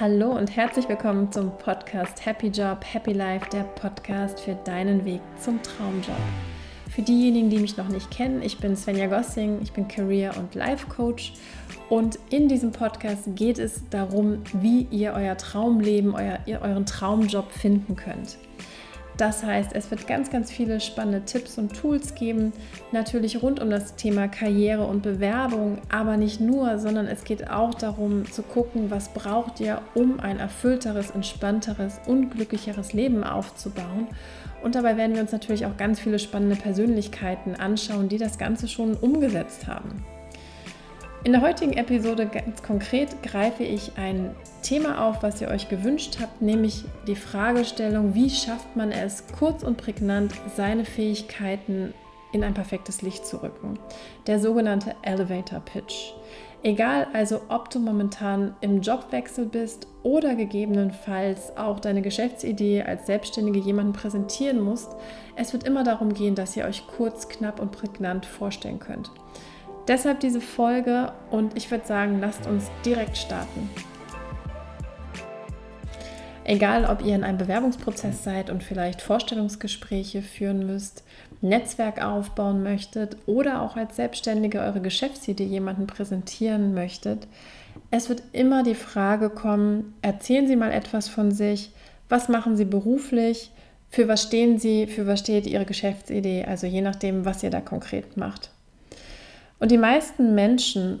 Hallo und herzlich willkommen zum Podcast Happy Job, Happy Life, der Podcast für deinen Weg zum Traumjob. Für diejenigen, die mich noch nicht kennen, ich bin Svenja Gossing, ich bin Career- und Life Coach und in diesem Podcast geht es darum, wie ihr euer Traumleben, euer, euren Traumjob finden könnt. Das heißt, es wird ganz, ganz viele spannende Tipps und Tools geben, natürlich rund um das Thema Karriere und Bewerbung, aber nicht nur, sondern es geht auch darum zu gucken, was braucht ihr, um ein erfüllteres, entspannteres, unglücklicheres Leben aufzubauen. Und dabei werden wir uns natürlich auch ganz viele spannende Persönlichkeiten anschauen, die das Ganze schon umgesetzt haben. In der heutigen Episode ganz konkret greife ich ein Thema auf, was ihr euch gewünscht habt, nämlich die Fragestellung, wie schafft man es, kurz und prägnant seine Fähigkeiten in ein perfektes Licht zu rücken. Der sogenannte Elevator Pitch. Egal also, ob du momentan im Jobwechsel bist oder gegebenenfalls auch deine Geschäftsidee als Selbstständige jemanden präsentieren musst, es wird immer darum gehen, dass ihr euch kurz, knapp und prägnant vorstellen könnt. Deshalb diese Folge und ich würde sagen, lasst uns direkt starten. Egal, ob ihr in einem Bewerbungsprozess seid und vielleicht Vorstellungsgespräche führen müsst, Netzwerk aufbauen möchtet oder auch als Selbstständige eure Geschäftsidee jemanden präsentieren möchtet, es wird immer die Frage kommen, erzählen Sie mal etwas von sich, was machen Sie beruflich, für was stehen Sie, für was steht Ihre Geschäftsidee, also je nachdem, was ihr da konkret macht. Und die meisten Menschen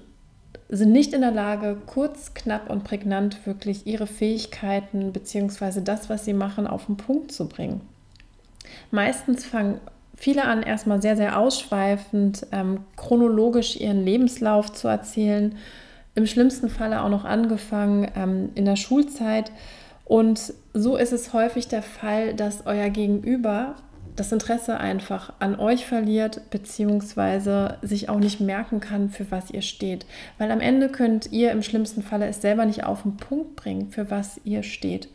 sind nicht in der Lage, kurz, knapp und prägnant wirklich ihre Fähigkeiten bzw. das, was sie machen, auf den Punkt zu bringen. Meistens fangen viele an, erstmal sehr, sehr ausschweifend, ähm, chronologisch ihren Lebenslauf zu erzählen. Im schlimmsten Falle auch noch angefangen ähm, in der Schulzeit. Und so ist es häufig der Fall, dass euer Gegenüber das Interesse einfach an euch verliert, beziehungsweise sich auch nicht merken kann, für was ihr steht. Weil am Ende könnt ihr im schlimmsten Falle es selber nicht auf den Punkt bringen, für was ihr steht.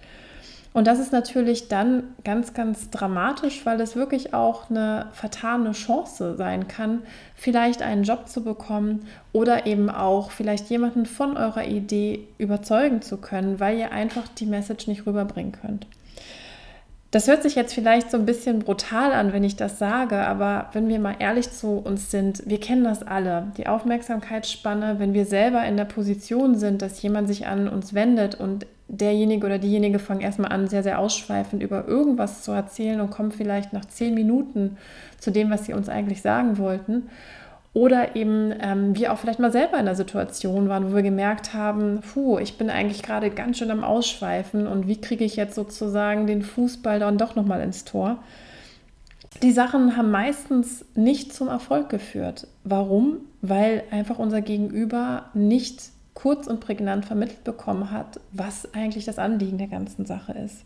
Und das ist natürlich dann ganz, ganz dramatisch, weil es wirklich auch eine vertane Chance sein kann, vielleicht einen Job zu bekommen oder eben auch vielleicht jemanden von eurer Idee überzeugen zu können, weil ihr einfach die Message nicht rüberbringen könnt. Das hört sich jetzt vielleicht so ein bisschen brutal an, wenn ich das sage, aber wenn wir mal ehrlich zu uns sind, wir kennen das alle. Die Aufmerksamkeitsspanne, wenn wir selber in der Position sind, dass jemand sich an uns wendet und derjenige oder diejenige fangen erstmal an, sehr, sehr ausschweifend über irgendwas zu erzählen und kommen vielleicht nach zehn Minuten zu dem, was sie uns eigentlich sagen wollten. Oder eben ähm, wir auch vielleicht mal selber in der Situation waren, wo wir gemerkt haben, puh, ich bin eigentlich gerade ganz schön am Ausschweifen und wie kriege ich jetzt sozusagen den Fußball dann doch nochmal ins Tor? Die Sachen haben meistens nicht zum Erfolg geführt. Warum? Weil einfach unser Gegenüber nicht kurz und prägnant vermittelt bekommen hat, was eigentlich das Anliegen der ganzen Sache ist.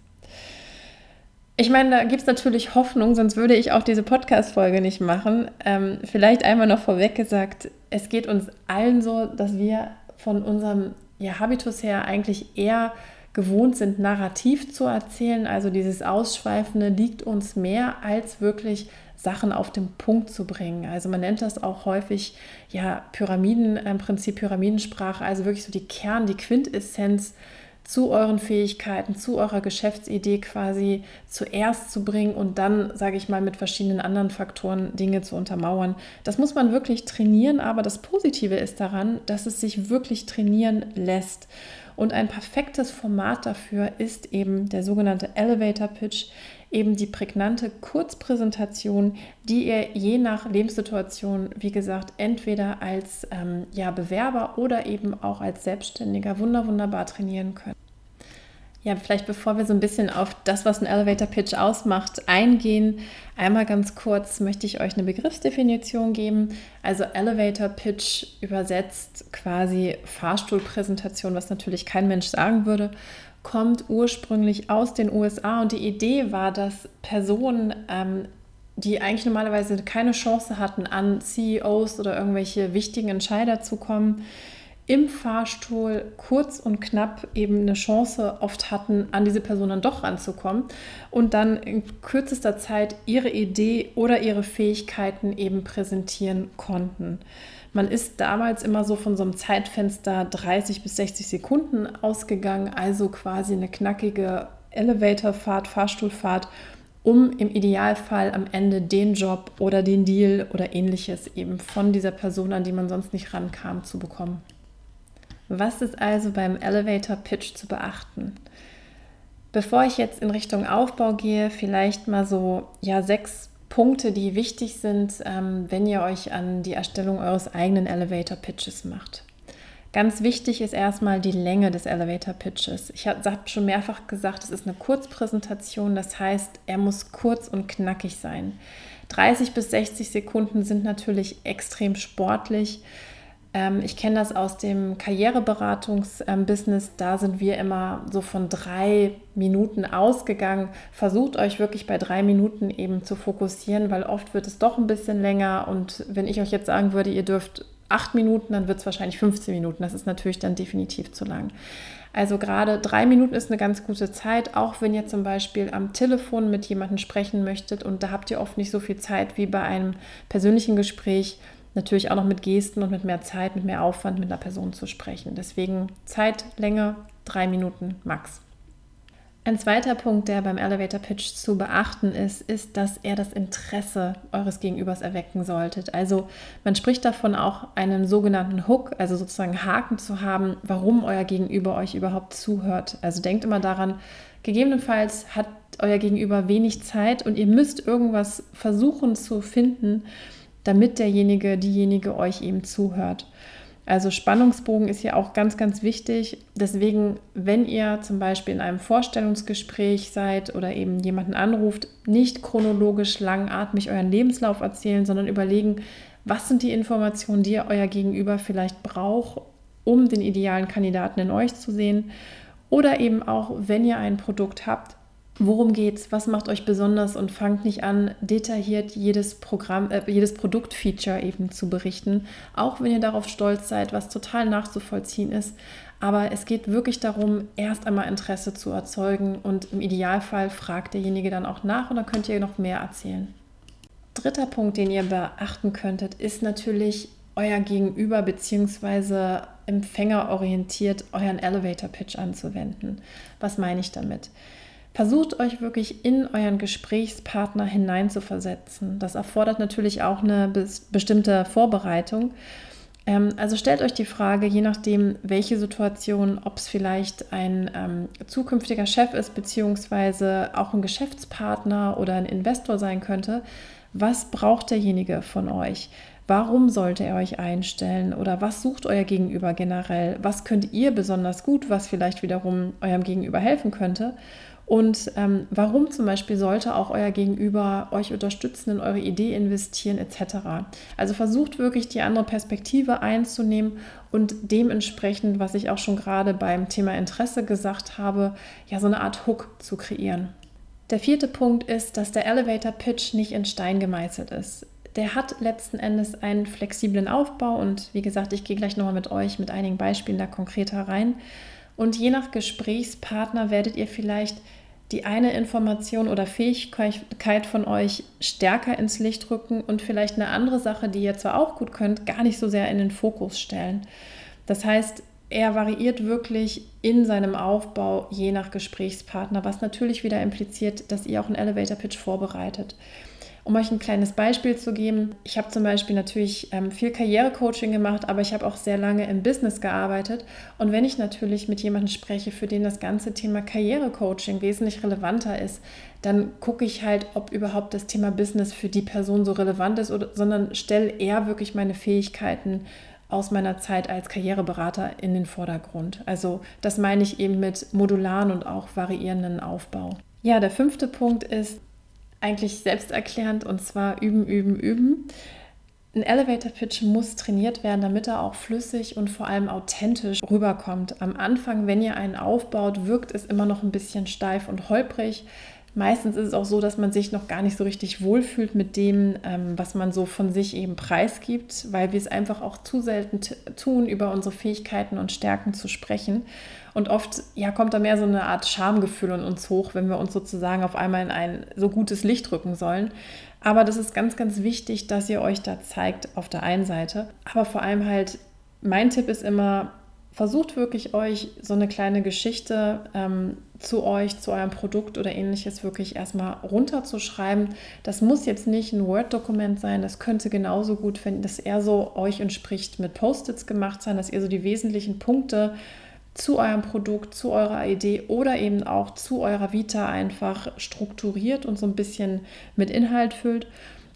Ich meine, da gibt es natürlich Hoffnung, sonst würde ich auch diese Podcast-Folge nicht machen. Ähm, vielleicht einmal noch vorweg gesagt, es geht uns allen so, dass wir von unserem ja, Habitus her eigentlich eher gewohnt sind, narrativ zu erzählen. Also dieses Ausschweifende liegt uns mehr, als wirklich Sachen auf den Punkt zu bringen. Also man nennt das auch häufig ja Pyramiden, im Prinzip Pyramidensprache, also wirklich so die Kern, die Quintessenz zu euren Fähigkeiten, zu eurer Geschäftsidee quasi zuerst zu bringen und dann, sage ich mal, mit verschiedenen anderen Faktoren Dinge zu untermauern. Das muss man wirklich trainieren, aber das Positive ist daran, dass es sich wirklich trainieren lässt. Und ein perfektes Format dafür ist eben der sogenannte Elevator Pitch, eben die prägnante Kurzpräsentation, die ihr je nach Lebenssituation, wie gesagt, entweder als ähm, ja, Bewerber oder eben auch als Selbstständiger wunder wunderbar trainieren könnt. Ja, vielleicht bevor wir so ein bisschen auf das, was ein Elevator Pitch ausmacht, eingehen, einmal ganz kurz möchte ich euch eine Begriffsdefinition geben. Also Elevator Pitch übersetzt quasi Fahrstuhlpräsentation, was natürlich kein Mensch sagen würde, kommt ursprünglich aus den USA und die Idee war, dass Personen ähm, die eigentlich normalerweise keine Chance hatten, an CEOs oder irgendwelche wichtigen Entscheider zu kommen, im Fahrstuhl kurz und knapp eben eine Chance oft hatten, an diese Person dann doch ranzukommen und dann in kürzester Zeit ihre Idee oder ihre Fähigkeiten eben präsentieren konnten. Man ist damals immer so von so einem Zeitfenster 30 bis 60 Sekunden ausgegangen, also quasi eine knackige Elevatorfahrt, Fahrstuhlfahrt, um im Idealfall am Ende den Job oder den Deal oder ähnliches eben von dieser Person, an die man sonst nicht rankam, zu bekommen. Was ist also beim Elevator Pitch zu beachten? Bevor ich jetzt in Richtung Aufbau gehe, vielleicht mal so ja sechs Punkte, die wichtig sind, ähm, wenn ihr euch an die Erstellung eures eigenen Elevator Pitches macht. Ganz wichtig ist erstmal die Länge des Elevator Pitches. Ich habe schon mehrfach gesagt, es ist eine Kurzpräsentation, das heißt, er muss kurz und knackig sein. 30 bis 60 Sekunden sind natürlich extrem sportlich. Ähm, ich kenne das aus dem Karriereberatungs-Business. Da sind wir immer so von drei Minuten ausgegangen. Versucht euch wirklich bei drei Minuten eben zu fokussieren, weil oft wird es doch ein bisschen länger. Und wenn ich euch jetzt sagen würde, ihr dürft acht Minuten, dann wird es wahrscheinlich 15 Minuten. Das ist natürlich dann definitiv zu lang. Also gerade drei Minuten ist eine ganz gute Zeit, auch wenn ihr zum Beispiel am Telefon mit jemandem sprechen möchtet und da habt ihr oft nicht so viel Zeit wie bei einem persönlichen Gespräch natürlich auch noch mit Gesten und mit mehr Zeit, mit mehr Aufwand mit einer Person zu sprechen. Deswegen Zeitlänge drei Minuten max. Ein zweiter Punkt, der beim Elevator Pitch zu beachten ist, ist, dass er das Interesse eures Gegenübers erwecken sollte. Also man spricht davon auch einen sogenannten Hook, also sozusagen Haken zu haben, warum euer Gegenüber euch überhaupt zuhört. Also denkt immer daran, gegebenenfalls hat euer Gegenüber wenig Zeit und ihr müsst irgendwas versuchen zu finden, damit derjenige, diejenige euch eben zuhört. Also Spannungsbogen ist hier auch ganz, ganz wichtig. Deswegen, wenn ihr zum Beispiel in einem Vorstellungsgespräch seid oder eben jemanden anruft, nicht chronologisch langatmig euren Lebenslauf erzählen, sondern überlegen, was sind die Informationen, die euer Gegenüber vielleicht braucht, um den idealen Kandidaten in euch zu sehen. Oder eben auch, wenn ihr ein Produkt habt, Worum geht's? Was macht euch besonders? Und fangt nicht an, detailliert jedes Programm, äh, jedes Produktfeature eben zu berichten, auch wenn ihr darauf stolz seid, was total nachzuvollziehen ist. Aber es geht wirklich darum, erst einmal Interesse zu erzeugen und im Idealfall fragt derjenige dann auch nach und dann könnt ihr noch mehr erzählen. Dritter Punkt, den ihr beachten könntet, ist natürlich euer Gegenüber bzw. Empfänger orientiert euren Elevator Pitch anzuwenden. Was meine ich damit? Versucht euch wirklich in euren Gesprächspartner hineinzuversetzen. Das erfordert natürlich auch eine bestimmte Vorbereitung. Ähm, also stellt euch die Frage, je nachdem, welche Situation, ob es vielleicht ein ähm, zukünftiger Chef ist, beziehungsweise auch ein Geschäftspartner oder ein Investor sein könnte, was braucht derjenige von euch? Warum sollte er euch einstellen oder was sucht euer Gegenüber generell? Was könnt ihr besonders gut, was vielleicht wiederum eurem Gegenüber helfen könnte? Und ähm, warum zum Beispiel sollte auch euer Gegenüber euch unterstützen, in eure Idee investieren etc. Also versucht wirklich die andere Perspektive einzunehmen und dementsprechend, was ich auch schon gerade beim Thema Interesse gesagt habe, ja so eine Art Hook zu kreieren. Der vierte Punkt ist, dass der Elevator Pitch nicht in Stein gemeißelt ist. Der hat letzten Endes einen flexiblen Aufbau und wie gesagt, ich gehe gleich nochmal mit euch mit einigen Beispielen da konkreter rein. Und je nach Gesprächspartner werdet ihr vielleicht die eine Information oder Fähigkeit von euch stärker ins Licht rücken und vielleicht eine andere Sache, die ihr zwar auch gut könnt, gar nicht so sehr in den Fokus stellen. Das heißt, er variiert wirklich in seinem Aufbau je nach Gesprächspartner, was natürlich wieder impliziert, dass ihr auch einen Elevator Pitch vorbereitet. Um euch ein kleines Beispiel zu geben, ich habe zum Beispiel natürlich ähm, viel Karrierecoaching gemacht, aber ich habe auch sehr lange im Business gearbeitet. Und wenn ich natürlich mit jemandem spreche, für den das ganze Thema Karrierecoaching wesentlich relevanter ist, dann gucke ich halt, ob überhaupt das Thema Business für die Person so relevant ist, oder, sondern stelle eher wirklich meine Fähigkeiten aus meiner Zeit als Karriereberater in den Vordergrund. Also das meine ich eben mit modularen und auch variierenden Aufbau. Ja, der fünfte Punkt ist, eigentlich selbsterklärend und zwar üben, üben, üben. Ein Elevator Pitch muss trainiert werden, damit er auch flüssig und vor allem authentisch rüberkommt. Am Anfang, wenn ihr einen aufbaut, wirkt es immer noch ein bisschen steif und holprig. Meistens ist es auch so, dass man sich noch gar nicht so richtig wohlfühlt mit dem, ähm, was man so von sich eben preisgibt, weil wir es einfach auch zu selten tun, über unsere Fähigkeiten und Stärken zu sprechen. Und oft ja, kommt da mehr so eine Art Schamgefühl in uns hoch, wenn wir uns sozusagen auf einmal in ein so gutes Licht rücken sollen. Aber das ist ganz, ganz wichtig, dass ihr euch da zeigt auf der einen Seite. Aber vor allem halt, mein Tipp ist immer, versucht wirklich euch so eine kleine Geschichte ähm, zu euch, zu eurem Produkt oder ähnliches wirklich erstmal runterzuschreiben. Das muss jetzt nicht ein Word-Dokument sein, das könnte genauso gut, wenn das eher so euch entspricht, mit Post-its gemacht sein, dass ihr so die wesentlichen Punkte zu eurem Produkt, zu eurer Idee oder eben auch zu eurer Vita einfach strukturiert und so ein bisschen mit Inhalt füllt.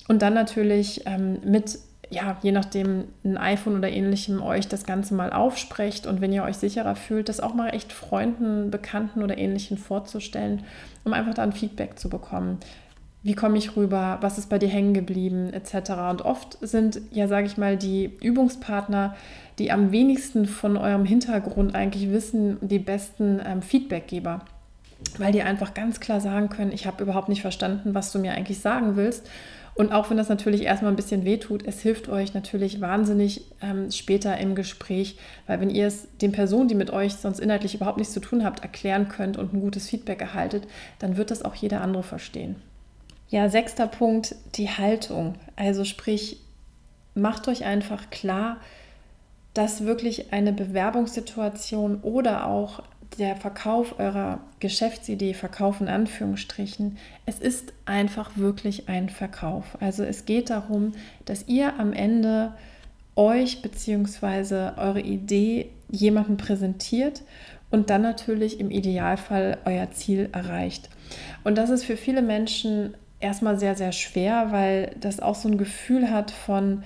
Und dann natürlich ähm, mit ja, je nachdem, ein iPhone oder ähnlichem euch das Ganze mal aufsprecht und wenn ihr euch sicherer fühlt, das auch mal echt Freunden, Bekannten oder ähnlichen vorzustellen, um einfach dann Feedback zu bekommen. Wie komme ich rüber? Was ist bei dir hängen geblieben? Etc. Und oft sind, ja, sage ich mal, die Übungspartner, die am wenigsten von eurem Hintergrund eigentlich wissen, die besten ähm, Feedbackgeber weil die einfach ganz klar sagen können, ich habe überhaupt nicht verstanden, was du mir eigentlich sagen willst. Und auch wenn das natürlich erstmal ein bisschen wehtut, es hilft euch natürlich wahnsinnig ähm, später im Gespräch, weil wenn ihr es den Personen, die mit euch sonst inhaltlich überhaupt nichts zu tun habt, erklären könnt und ein gutes Feedback erhaltet, dann wird das auch jeder andere verstehen. Ja, sechster Punkt, die Haltung. Also sprich, macht euch einfach klar, dass wirklich eine Bewerbungssituation oder auch der Verkauf eurer Geschäftsidee, Verkauf in Anführungsstrichen, es ist einfach wirklich ein Verkauf. Also es geht darum, dass ihr am Ende euch bzw. eure Idee jemandem präsentiert und dann natürlich im Idealfall euer Ziel erreicht. Und das ist für viele Menschen erstmal sehr, sehr schwer, weil das auch so ein Gefühl hat von,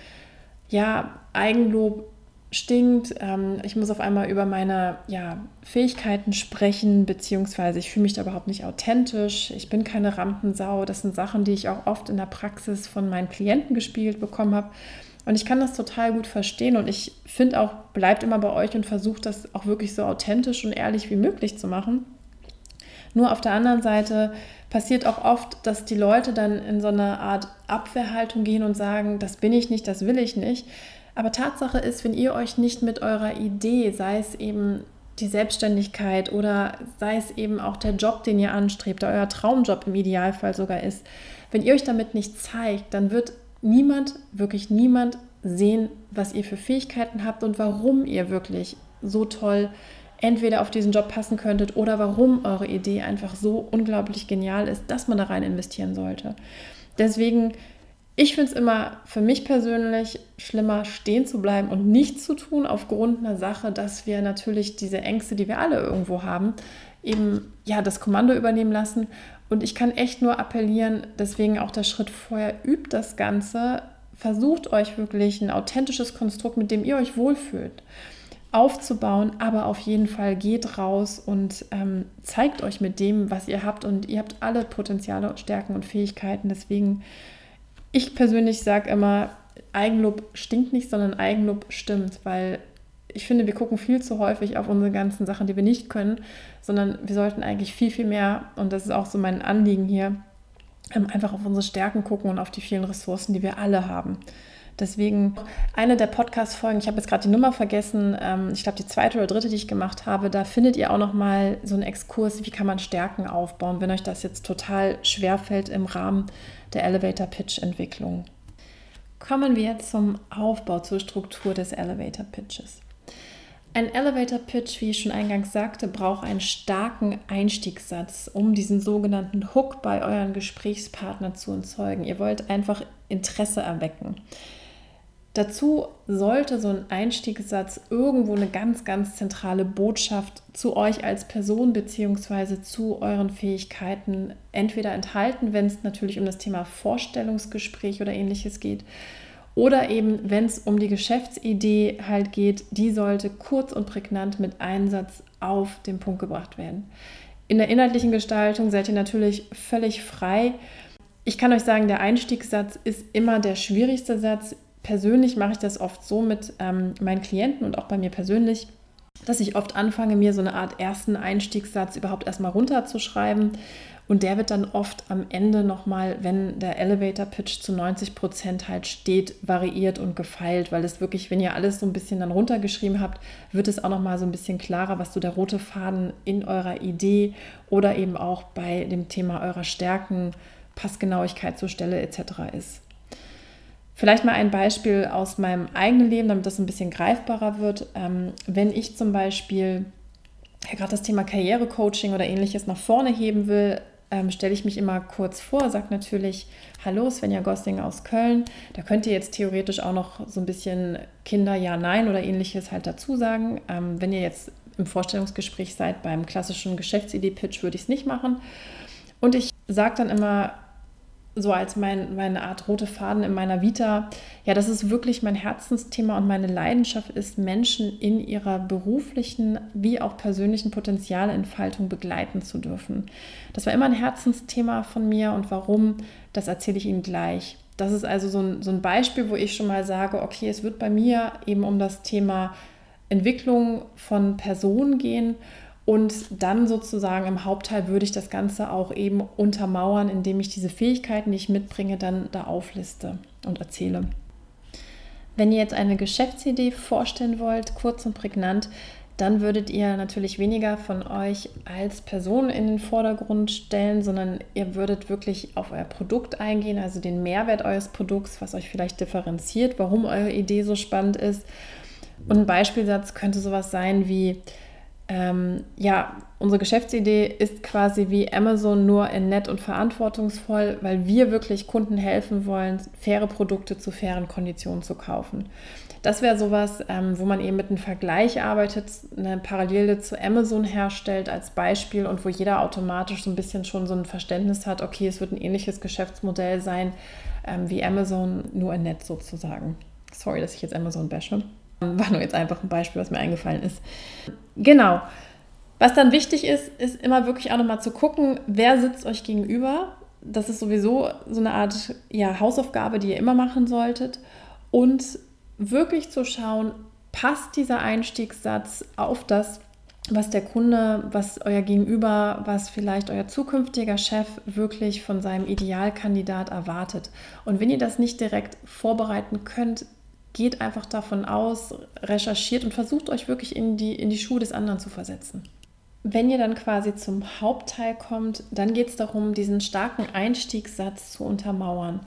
ja, Eigenlob stinkt. Ähm, ich muss auf einmal über meine ja, Fähigkeiten sprechen, beziehungsweise ich fühle mich da überhaupt nicht authentisch. Ich bin keine Rampensau. Das sind Sachen, die ich auch oft in der Praxis von meinen Klienten gespielt bekommen habe. Und ich kann das total gut verstehen und ich finde auch, bleibt immer bei euch und versucht das auch wirklich so authentisch und ehrlich wie möglich zu machen. Nur auf der anderen Seite passiert auch oft, dass die Leute dann in so eine Art Abwehrhaltung gehen und sagen, das bin ich nicht, das will ich nicht. Aber Tatsache ist, wenn ihr euch nicht mit eurer Idee, sei es eben die Selbstständigkeit oder sei es eben auch der Job, den ihr anstrebt, der euer Traumjob im Idealfall sogar ist, wenn ihr euch damit nicht zeigt, dann wird niemand, wirklich niemand sehen, was ihr für Fähigkeiten habt und warum ihr wirklich so toll entweder auf diesen Job passen könntet oder warum eure Idee einfach so unglaublich genial ist, dass man da rein investieren sollte. Deswegen ich finde es immer für mich persönlich schlimmer, stehen zu bleiben und nichts zu tun, aufgrund einer Sache, dass wir natürlich diese Ängste, die wir alle irgendwo haben, eben ja das Kommando übernehmen lassen. Und ich kann echt nur appellieren, deswegen auch der Schritt vorher, übt das Ganze, versucht euch wirklich ein authentisches Konstrukt, mit dem ihr euch wohlfühlt, aufzubauen, aber auf jeden Fall geht raus und ähm, zeigt euch mit dem, was ihr habt. Und ihr habt alle Potenziale, Stärken und Fähigkeiten. Deswegen ich persönlich sage immer, Eigenlob stinkt nicht, sondern Eigenlob stimmt, weil ich finde, wir gucken viel zu häufig auf unsere ganzen Sachen, die wir nicht können, sondern wir sollten eigentlich viel, viel mehr, und das ist auch so mein Anliegen hier, ähm, einfach auf unsere Stärken gucken und auf die vielen Ressourcen, die wir alle haben. Deswegen eine der Podcast-Folgen, ich habe jetzt gerade die Nummer vergessen, ähm, ich glaube die zweite oder dritte, die ich gemacht habe, da findet ihr auch nochmal so einen Exkurs, wie kann man Stärken aufbauen, wenn euch das jetzt total schwer fällt im Rahmen der Elevator Pitch Entwicklung. Kommen wir jetzt zum Aufbau, zur Struktur des Elevator Pitches. Ein Elevator Pitch, wie ich schon eingangs sagte, braucht einen starken Einstiegssatz, um diesen sogenannten Hook bei euren Gesprächspartnern zu erzeugen. Ihr wollt einfach Interesse erwecken. Dazu sollte so ein Einstiegssatz irgendwo eine ganz, ganz zentrale Botschaft zu euch als Person bzw. zu euren Fähigkeiten entweder enthalten, wenn es natürlich um das Thema Vorstellungsgespräch oder ähnliches geht, oder eben wenn es um die Geschäftsidee halt geht, die sollte kurz und prägnant mit Einsatz auf den Punkt gebracht werden. In der inhaltlichen Gestaltung seid ihr natürlich völlig frei. Ich kann euch sagen, der Einstiegssatz ist immer der schwierigste Satz persönlich mache ich das oft so mit ähm, meinen Klienten und auch bei mir persönlich, dass ich oft anfange, mir so eine Art ersten Einstiegssatz überhaupt erstmal runterzuschreiben. Und der wird dann oft am Ende nochmal, wenn der Elevator Pitch zu 90 Prozent halt steht, variiert und gefeilt, weil es wirklich, wenn ihr alles so ein bisschen dann runtergeschrieben habt, wird es auch nochmal so ein bisschen klarer, was so der rote Faden in eurer Idee oder eben auch bei dem Thema eurer Stärken Passgenauigkeit zur Stelle etc. ist. Vielleicht mal ein Beispiel aus meinem eigenen Leben, damit das ein bisschen greifbarer wird. Ähm, wenn ich zum Beispiel ja, gerade das Thema Karrierecoaching oder ähnliches nach vorne heben will, ähm, stelle ich mich immer kurz vor, sage natürlich, hallo, Svenja Gossing aus Köln. Da könnt ihr jetzt theoretisch auch noch so ein bisschen Kinder, ja, nein oder ähnliches halt dazu sagen. Ähm, wenn ihr jetzt im Vorstellungsgespräch seid beim klassischen Geschäftsidee-Pitch, würde ich es nicht machen. Und ich sage dann immer, so als mein, meine Art rote Faden in meiner Vita, ja, das ist wirklich mein Herzensthema und meine Leidenschaft ist, Menschen in ihrer beruflichen wie auch persönlichen Potenzialentfaltung begleiten zu dürfen. Das war immer ein Herzensthema von mir und warum, das erzähle ich Ihnen gleich. Das ist also so ein, so ein Beispiel, wo ich schon mal sage, okay, es wird bei mir eben um das Thema Entwicklung von Personen gehen und dann sozusagen im Hauptteil würde ich das Ganze auch eben untermauern, indem ich diese Fähigkeiten, die ich mitbringe, dann da aufliste und erzähle. Wenn ihr jetzt eine Geschäftsidee vorstellen wollt, kurz und prägnant, dann würdet ihr natürlich weniger von euch als Person in den Vordergrund stellen, sondern ihr würdet wirklich auf euer Produkt eingehen, also den Mehrwert eures Produkts, was euch vielleicht differenziert, warum eure Idee so spannend ist. Und ein Beispielsatz könnte sowas sein wie, ähm, ja, unsere Geschäftsidee ist quasi wie Amazon nur in nett und verantwortungsvoll, weil wir wirklich Kunden helfen wollen, faire Produkte zu fairen Konditionen zu kaufen. Das wäre sowas, ähm, wo man eben mit einem Vergleich arbeitet, eine Parallele zu Amazon herstellt als Beispiel und wo jeder automatisch so ein bisschen schon so ein Verständnis hat, okay, es wird ein ähnliches Geschäftsmodell sein ähm, wie Amazon, nur in nett sozusagen. Sorry, dass ich jetzt Amazon bashe. War nur jetzt einfach ein Beispiel, was mir eingefallen ist. Genau. Was dann wichtig ist, ist immer wirklich auch nochmal zu gucken, wer sitzt euch gegenüber. Das ist sowieso so eine Art ja, Hausaufgabe, die ihr immer machen solltet. Und wirklich zu schauen, passt dieser Einstiegssatz auf das, was der Kunde, was euer Gegenüber, was vielleicht euer zukünftiger Chef wirklich von seinem Idealkandidat erwartet. Und wenn ihr das nicht direkt vorbereiten könnt, geht einfach davon aus, recherchiert und versucht euch wirklich in die, in die Schuhe des anderen zu versetzen. Wenn ihr dann quasi zum Hauptteil kommt, dann geht es darum, diesen starken Einstiegssatz zu untermauern.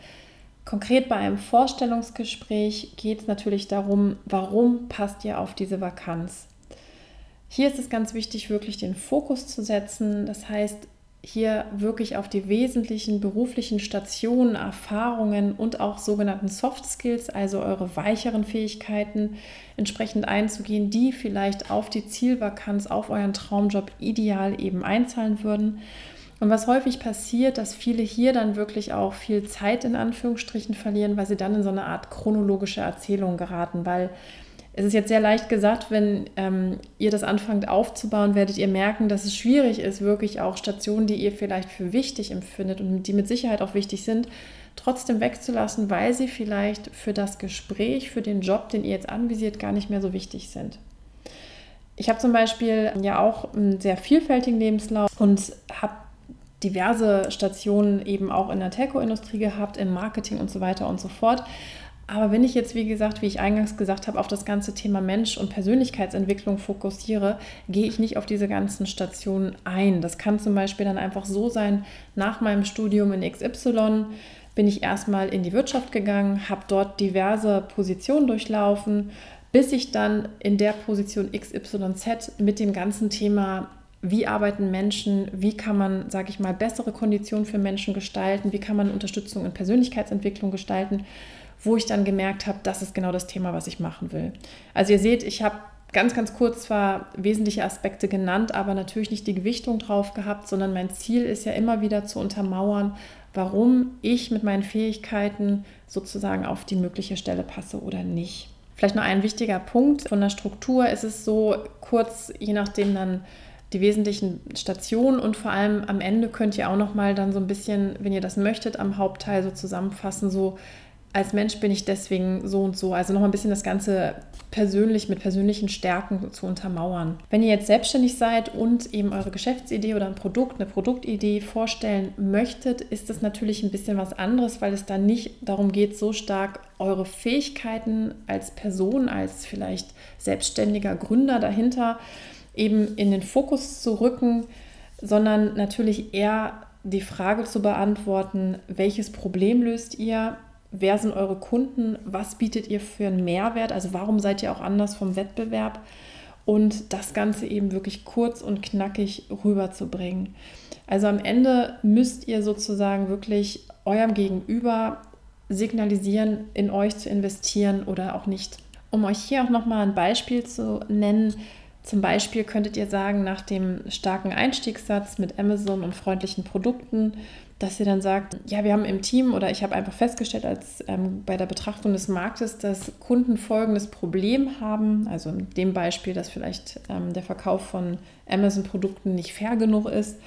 Konkret bei einem Vorstellungsgespräch geht es natürlich darum, warum passt ihr auf diese Vakanz. Hier ist es ganz wichtig, wirklich den Fokus zu setzen. Das heißt, hier wirklich auf die wesentlichen beruflichen Stationen, Erfahrungen und auch sogenannten Soft Skills, also eure weicheren Fähigkeiten, entsprechend einzugehen, die vielleicht auf die Zielvakanz, auf euren Traumjob ideal eben einzahlen würden. Und was häufig passiert, dass viele hier dann wirklich auch viel Zeit in Anführungsstrichen verlieren, weil sie dann in so eine Art chronologische Erzählung geraten, weil es ist jetzt sehr leicht gesagt, wenn ähm, ihr das anfangt aufzubauen, werdet ihr merken, dass es schwierig ist, wirklich auch Stationen, die ihr vielleicht für wichtig empfindet und die mit Sicherheit auch wichtig sind, trotzdem wegzulassen, weil sie vielleicht für das Gespräch, für den Job, den ihr jetzt anvisiert, gar nicht mehr so wichtig sind. Ich habe zum Beispiel ja auch einen sehr vielfältigen Lebenslauf und habe diverse Stationen eben auch in der Telco-Industrie gehabt, im Marketing und so weiter und so fort. Aber wenn ich jetzt, wie gesagt, wie ich eingangs gesagt habe, auf das ganze Thema Mensch und Persönlichkeitsentwicklung fokussiere, gehe ich nicht auf diese ganzen Stationen ein. Das kann zum Beispiel dann einfach so sein, nach meinem Studium in XY bin ich erstmal in die Wirtschaft gegangen, habe dort diverse Positionen durchlaufen, bis ich dann in der Position XYZ mit dem ganzen Thema wie arbeiten Menschen, wie kann man, sage ich mal, bessere Konditionen für Menschen gestalten, wie kann man Unterstützung in Persönlichkeitsentwicklung gestalten, wo ich dann gemerkt habe, das ist genau das Thema, was ich machen will. Also ihr seht, ich habe ganz, ganz kurz zwar wesentliche Aspekte genannt, aber natürlich nicht die Gewichtung drauf gehabt, sondern mein Ziel ist ja immer wieder zu untermauern, warum ich mit meinen Fähigkeiten sozusagen auf die mögliche Stelle passe oder nicht. Vielleicht noch ein wichtiger Punkt von der Struktur ist es so kurz, je nachdem dann die wesentlichen Stationen und vor allem am Ende könnt ihr auch noch mal dann so ein bisschen, wenn ihr das möchtet, am Hauptteil so zusammenfassen, so als Mensch bin ich deswegen so und so. Also noch ein bisschen das Ganze persönlich mit persönlichen Stärken zu untermauern. Wenn ihr jetzt selbstständig seid und eben eure Geschäftsidee oder ein Produkt, eine Produktidee vorstellen möchtet, ist das natürlich ein bisschen was anderes, weil es dann nicht darum geht, so stark eure Fähigkeiten als Person, als vielleicht selbstständiger Gründer dahinter eben in den Fokus zu rücken, sondern natürlich eher die Frage zu beantworten, welches Problem löst ihr, wer sind eure Kunden, was bietet ihr für einen Mehrwert, also warum seid ihr auch anders vom Wettbewerb und das Ganze eben wirklich kurz und knackig rüberzubringen. Also am Ende müsst ihr sozusagen wirklich eurem Gegenüber signalisieren, in euch zu investieren oder auch nicht. Um euch hier auch nochmal ein Beispiel zu nennen, zum Beispiel könntet ihr sagen, nach dem starken Einstiegssatz mit Amazon und freundlichen Produkten, dass ihr dann sagt, ja, wir haben im Team oder ich habe einfach festgestellt, als ähm, bei der Betrachtung des Marktes, dass Kunden folgendes Problem haben. Also in dem Beispiel, dass vielleicht ähm, der Verkauf von Amazon-Produkten nicht fair genug ist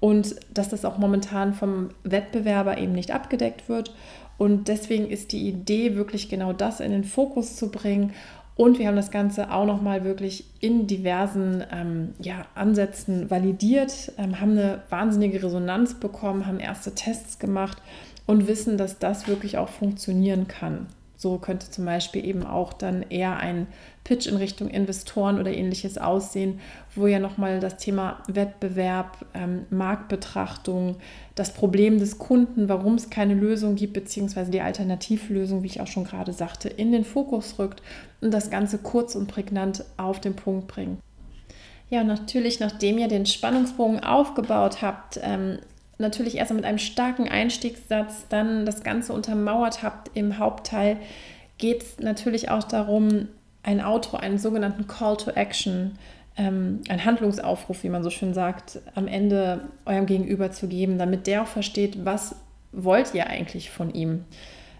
und dass das auch momentan vom Wettbewerber eben nicht abgedeckt wird. Und deswegen ist die Idee wirklich genau das in den Fokus zu bringen. Und wir haben das Ganze auch nochmal wirklich in diversen ähm, ja, Ansätzen validiert, ähm, haben eine wahnsinnige Resonanz bekommen, haben erste Tests gemacht und wissen, dass das wirklich auch funktionieren kann. So könnte zum Beispiel eben auch dann eher ein Pitch in Richtung Investoren oder ähnliches aussehen, wo ja nochmal das Thema Wettbewerb, ähm, Marktbetrachtung, das Problem des Kunden, warum es keine Lösung gibt, beziehungsweise die Alternativlösung, wie ich auch schon gerade sagte, in den Fokus rückt und das Ganze kurz und prägnant auf den Punkt bringt. Ja, natürlich, nachdem ihr den Spannungsbogen aufgebaut habt, ähm, natürlich erst mit einem starken Einstiegssatz, dann das Ganze untermauert habt im Hauptteil, geht es natürlich auch darum, ein Outro, einen sogenannten Call to Action, ähm, ein Handlungsaufruf, wie man so schön sagt, am Ende eurem Gegenüber zu geben, damit der auch versteht, was wollt ihr eigentlich von ihm.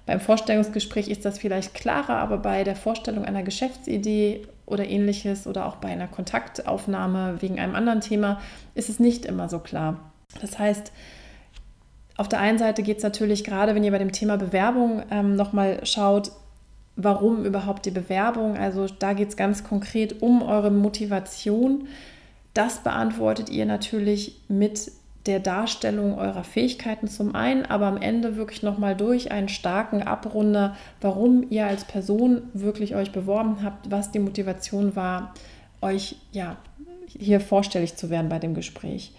Beim Vorstellungsgespräch ist das vielleicht klarer, aber bei der Vorstellung einer Geschäftsidee oder ähnliches oder auch bei einer Kontaktaufnahme wegen einem anderen Thema ist es nicht immer so klar. Das heißt, auf der einen Seite geht es natürlich gerade, wenn ihr bei dem Thema Bewerbung ähm, nochmal schaut, warum überhaupt die Bewerbung. Also da geht es ganz konkret um eure Motivation. Das beantwortet ihr natürlich mit der Darstellung eurer Fähigkeiten zum einen, aber am Ende wirklich nochmal durch einen starken Abrunder, warum ihr als Person wirklich euch beworben habt, was die Motivation war, euch ja hier vorstellig zu werden bei dem Gespräch.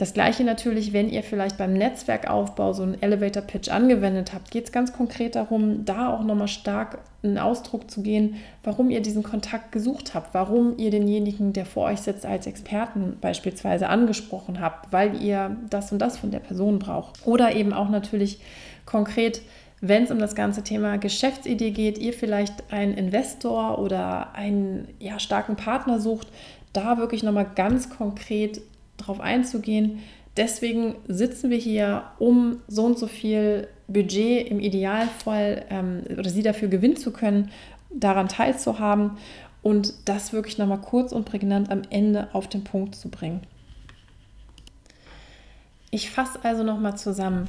Das gleiche natürlich, wenn ihr vielleicht beim Netzwerkaufbau so einen Elevator Pitch angewendet habt, geht es ganz konkret darum, da auch nochmal stark einen Ausdruck zu gehen, warum ihr diesen Kontakt gesucht habt, warum ihr denjenigen, der vor euch sitzt, als Experten beispielsweise angesprochen habt, weil ihr das und das von der Person braucht. Oder eben auch natürlich konkret, wenn es um das ganze Thema Geschäftsidee geht, ihr vielleicht einen Investor oder einen ja, starken Partner sucht, da wirklich nochmal ganz konkret darauf einzugehen. Deswegen sitzen wir hier, um so und so viel Budget im Idealfall ähm, oder Sie dafür gewinnen zu können, daran teilzuhaben und das wirklich nochmal kurz und prägnant am Ende auf den Punkt zu bringen. Ich fasse also nochmal zusammen.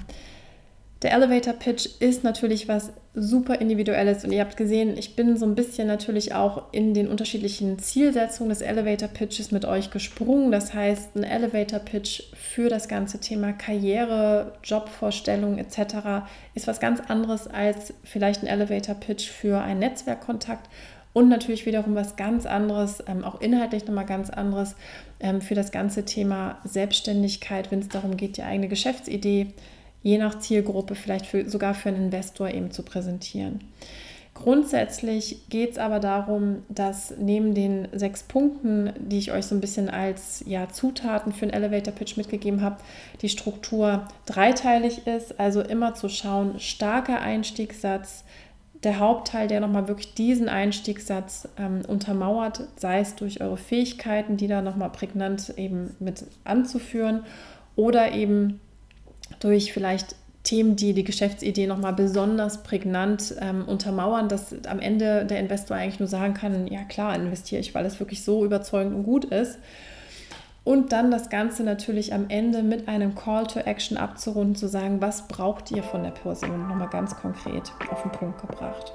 Der Elevator Pitch ist natürlich was super individuelles und ihr habt gesehen, ich bin so ein bisschen natürlich auch in den unterschiedlichen Zielsetzungen des Elevator Pitches mit euch gesprungen. Das heißt, ein Elevator Pitch für das ganze Thema Karriere, Jobvorstellung etc. ist was ganz anderes als vielleicht ein Elevator Pitch für einen Netzwerkkontakt und natürlich wiederum was ganz anderes, ähm, auch inhaltlich nochmal ganz anderes ähm, für das ganze Thema Selbstständigkeit, wenn es darum geht, die eigene Geschäftsidee je nach Zielgruppe vielleicht für, sogar für einen Investor eben zu präsentieren. Grundsätzlich geht es aber darum, dass neben den sechs Punkten, die ich euch so ein bisschen als ja, Zutaten für einen Elevator Pitch mitgegeben habe, die Struktur dreiteilig ist. Also immer zu schauen, starker Einstiegssatz, der Hauptteil, der nochmal wirklich diesen Einstiegssatz ähm, untermauert, sei es durch eure Fähigkeiten, die da nochmal prägnant eben mit anzuführen oder eben durch vielleicht Themen, die die Geschäftsidee nochmal besonders prägnant ähm, untermauern, dass am Ende der Investor eigentlich nur sagen kann, ja klar, investiere ich, weil es wirklich so überzeugend und gut ist. Und dann das Ganze natürlich am Ende mit einem Call to Action abzurunden, zu sagen, was braucht ihr von der Person, nochmal ganz konkret auf den Punkt gebracht.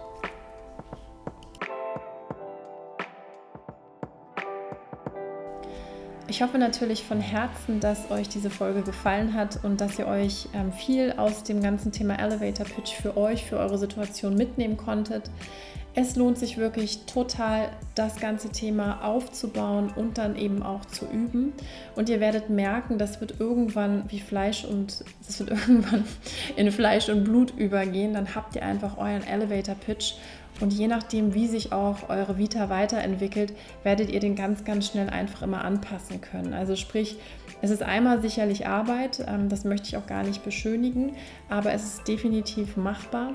Ich hoffe natürlich von Herzen, dass euch diese Folge gefallen hat und dass ihr euch ähm, viel aus dem ganzen Thema Elevator Pitch für euch, für eure Situation mitnehmen konntet. Es lohnt sich wirklich total, das ganze Thema aufzubauen und dann eben auch zu üben. Und ihr werdet merken, das wird irgendwann wie Fleisch und das wird irgendwann in Fleisch und Blut übergehen. Dann habt ihr einfach euren Elevator Pitch. Und je nachdem, wie sich auch eure Vita weiterentwickelt, werdet ihr den ganz, ganz schnell einfach immer anpassen können. Also sprich, es ist einmal sicherlich Arbeit, ähm, das möchte ich auch gar nicht beschönigen, aber es ist definitiv machbar.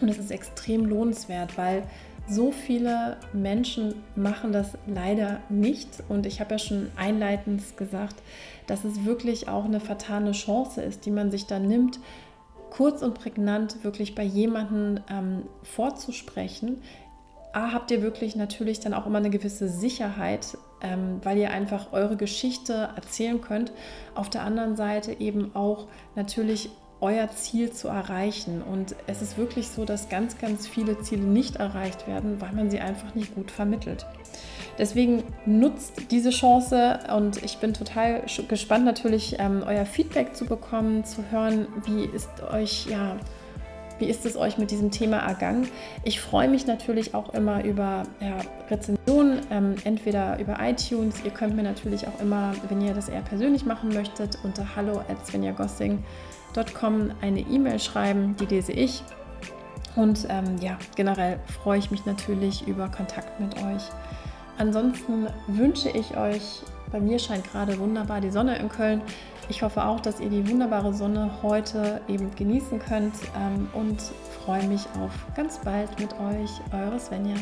Und es ist extrem lohnenswert, weil so viele Menschen machen das leider nicht. Und ich habe ja schon einleitend gesagt, dass es wirklich auch eine vertane Chance ist, die man sich dann nimmt, kurz und prägnant wirklich bei jemandem ähm, vorzusprechen. A, habt ihr wirklich natürlich dann auch immer eine gewisse Sicherheit, ähm, weil ihr einfach eure Geschichte erzählen könnt. Auf der anderen Seite eben auch natürlich euer Ziel zu erreichen. Und es ist wirklich so, dass ganz, ganz viele Ziele nicht erreicht werden, weil man sie einfach nicht gut vermittelt. Deswegen nutzt diese Chance und ich bin total gespannt natürlich ähm, euer Feedback zu bekommen, zu hören, wie ist euch ja wie ist es euch mit diesem Thema ergangen? Ich freue mich natürlich auch immer über ja, Rezensionen, ähm, entweder über iTunes. Ihr könnt mir natürlich auch immer, wenn ihr das eher persönlich machen möchtet, unter hallo at Gmail.com eine E-Mail schreiben, die lese ich. Und ähm, ja, generell freue ich mich natürlich über Kontakt mit euch. Ansonsten wünsche ich euch, bei mir scheint gerade wunderbar die Sonne in Köln. Ich hoffe auch, dass ihr die wunderbare Sonne heute eben genießen könnt ähm, und freue mich auf ganz bald mit euch, eure Svenja.